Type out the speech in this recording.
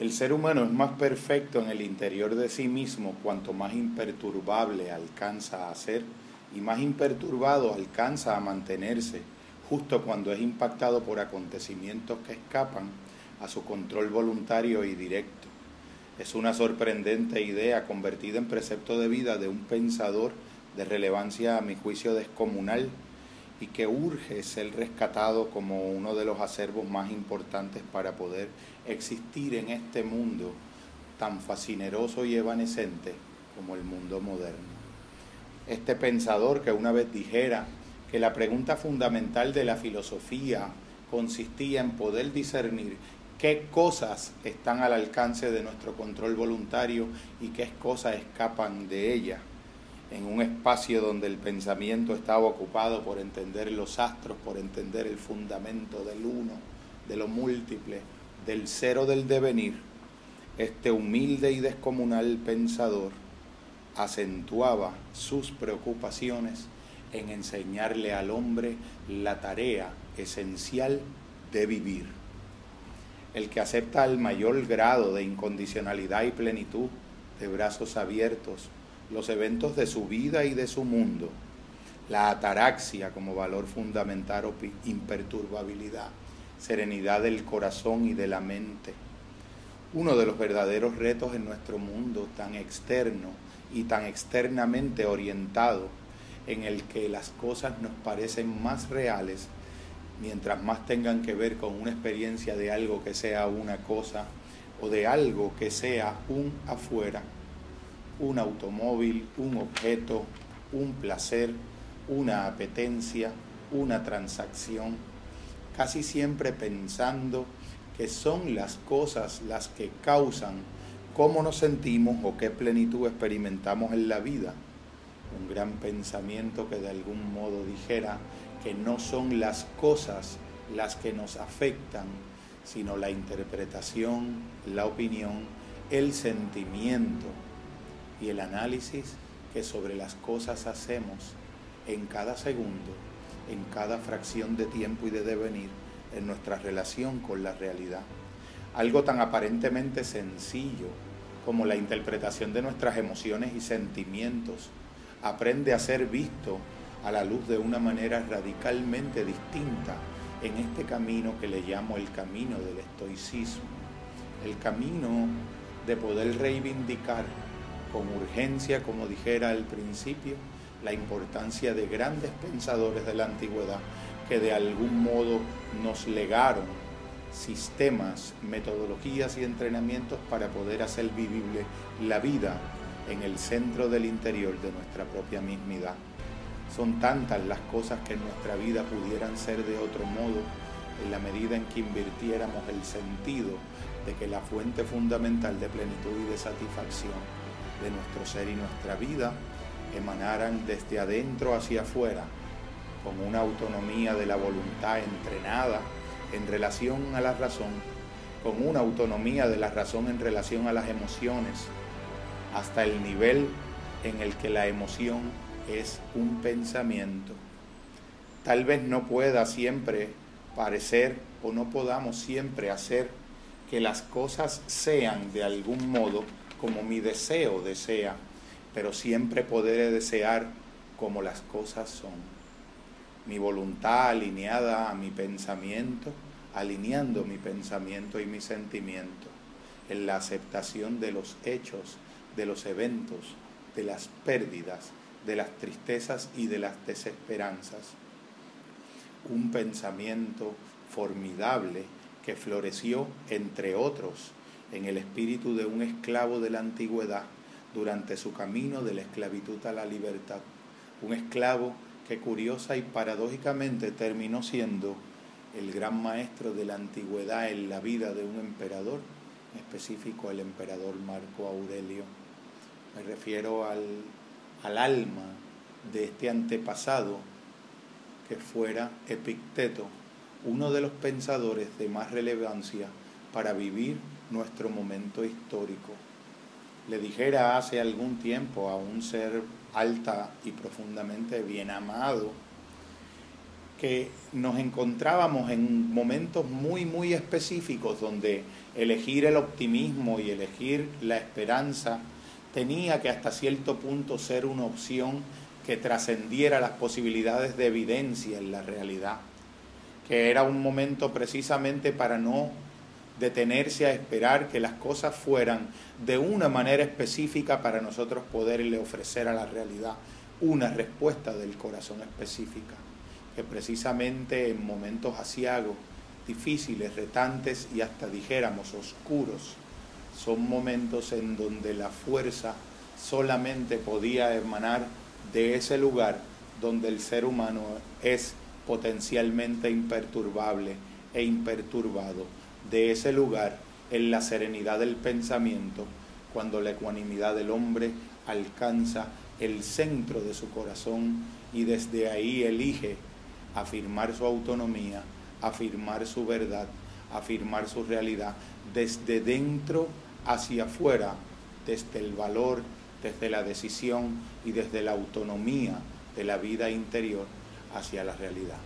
El ser humano es más perfecto en el interior de sí mismo cuanto más imperturbable alcanza a ser y más imperturbado alcanza a mantenerse justo cuando es impactado por acontecimientos que escapan a su control voluntario y directo. Es una sorprendente idea convertida en precepto de vida de un pensador de relevancia a mi juicio descomunal y que urge ser rescatado como uno de los acervos más importantes para poder existir en este mundo tan fascineroso y evanescente como el mundo moderno. Este pensador que una vez dijera que la pregunta fundamental de la filosofía consistía en poder discernir qué cosas están al alcance de nuestro control voluntario y qué cosas escapan de ella, en un espacio donde el pensamiento estaba ocupado por entender los astros, por entender el fundamento del uno, de lo múltiple, del cero del devenir, este humilde y descomunal pensador acentuaba sus preocupaciones en enseñarle al hombre la tarea esencial de vivir. El que acepta el mayor grado de incondicionalidad y plenitud, de brazos abiertos, los eventos de su vida y de su mundo, la ataraxia como valor fundamental o imperturbabilidad, serenidad del corazón y de la mente. Uno de los verdaderos retos en nuestro mundo tan externo y tan externamente orientado, en el que las cosas nos parecen más reales mientras más tengan que ver con una experiencia de algo que sea una cosa o de algo que sea un afuera, un automóvil, un objeto, un placer, una apetencia, una transacción, casi siempre pensando que son las cosas las que causan cómo nos sentimos o qué plenitud experimentamos en la vida. Un gran pensamiento que de algún modo dijera que no son las cosas las que nos afectan, sino la interpretación, la opinión, el sentimiento y el análisis que sobre las cosas hacemos en cada segundo, en cada fracción de tiempo y de devenir en nuestra relación con la realidad. Algo tan aparentemente sencillo como la interpretación de nuestras emociones y sentimientos aprende a ser visto a la luz de una manera radicalmente distinta en este camino que le llamo el camino del estoicismo, el camino de poder reivindicar con urgencia, como dijera al principio, la importancia de grandes pensadores de la antigüedad que de algún modo nos legaron sistemas, metodologías y entrenamientos para poder hacer vivible la vida en el centro del interior de nuestra propia mismidad. Son tantas las cosas que en nuestra vida pudieran ser de otro modo en la medida en que invirtiéramos el sentido de que la fuente fundamental de plenitud y de satisfacción de nuestro ser y nuestra vida emanaran desde adentro hacia afuera, con una autonomía de la voluntad entrenada en relación a la razón, con una autonomía de la razón en relación a las emociones, hasta el nivel en el que la emoción es un pensamiento. Tal vez no pueda siempre parecer o no podamos siempre hacer que las cosas sean de algún modo como mi deseo desea, pero siempre podré desear como las cosas son mi voluntad alineada a mi pensamiento, alineando mi pensamiento y mi sentimiento en la aceptación de los hechos, de los eventos, de las pérdidas, de las tristezas y de las desesperanzas. Un pensamiento formidable que floreció, entre otros, en el espíritu de un esclavo de la antigüedad durante su camino de la esclavitud a la libertad. Un esclavo que curiosa y paradójicamente terminó siendo el gran maestro de la antigüedad en la vida de un emperador, en específico el emperador Marco Aurelio. Me refiero al, al alma de este antepasado que fuera Epicteto, uno de los pensadores de más relevancia para vivir nuestro momento histórico. Le dijera hace algún tiempo a un ser alta y profundamente bien amado, que nos encontrábamos en momentos muy, muy específicos donde elegir el optimismo y elegir la esperanza tenía que hasta cierto punto ser una opción que trascendiera las posibilidades de evidencia en la realidad, que era un momento precisamente para no detenerse a esperar que las cosas fueran de una manera específica para nosotros poderle ofrecer a la realidad una respuesta del corazón específica, que precisamente en momentos asiagos, difíciles, retantes y hasta dijéramos oscuros, son momentos en donde la fuerza solamente podía emanar de ese lugar donde el ser humano es potencialmente imperturbable e imperturbado, de ese lugar en la serenidad del pensamiento, cuando la ecuanimidad del hombre alcanza el centro de su corazón y desde ahí elige afirmar su autonomía, afirmar su verdad, afirmar su realidad, desde dentro hacia afuera, desde el valor, desde la decisión y desde la autonomía de la vida interior hacia la realidad.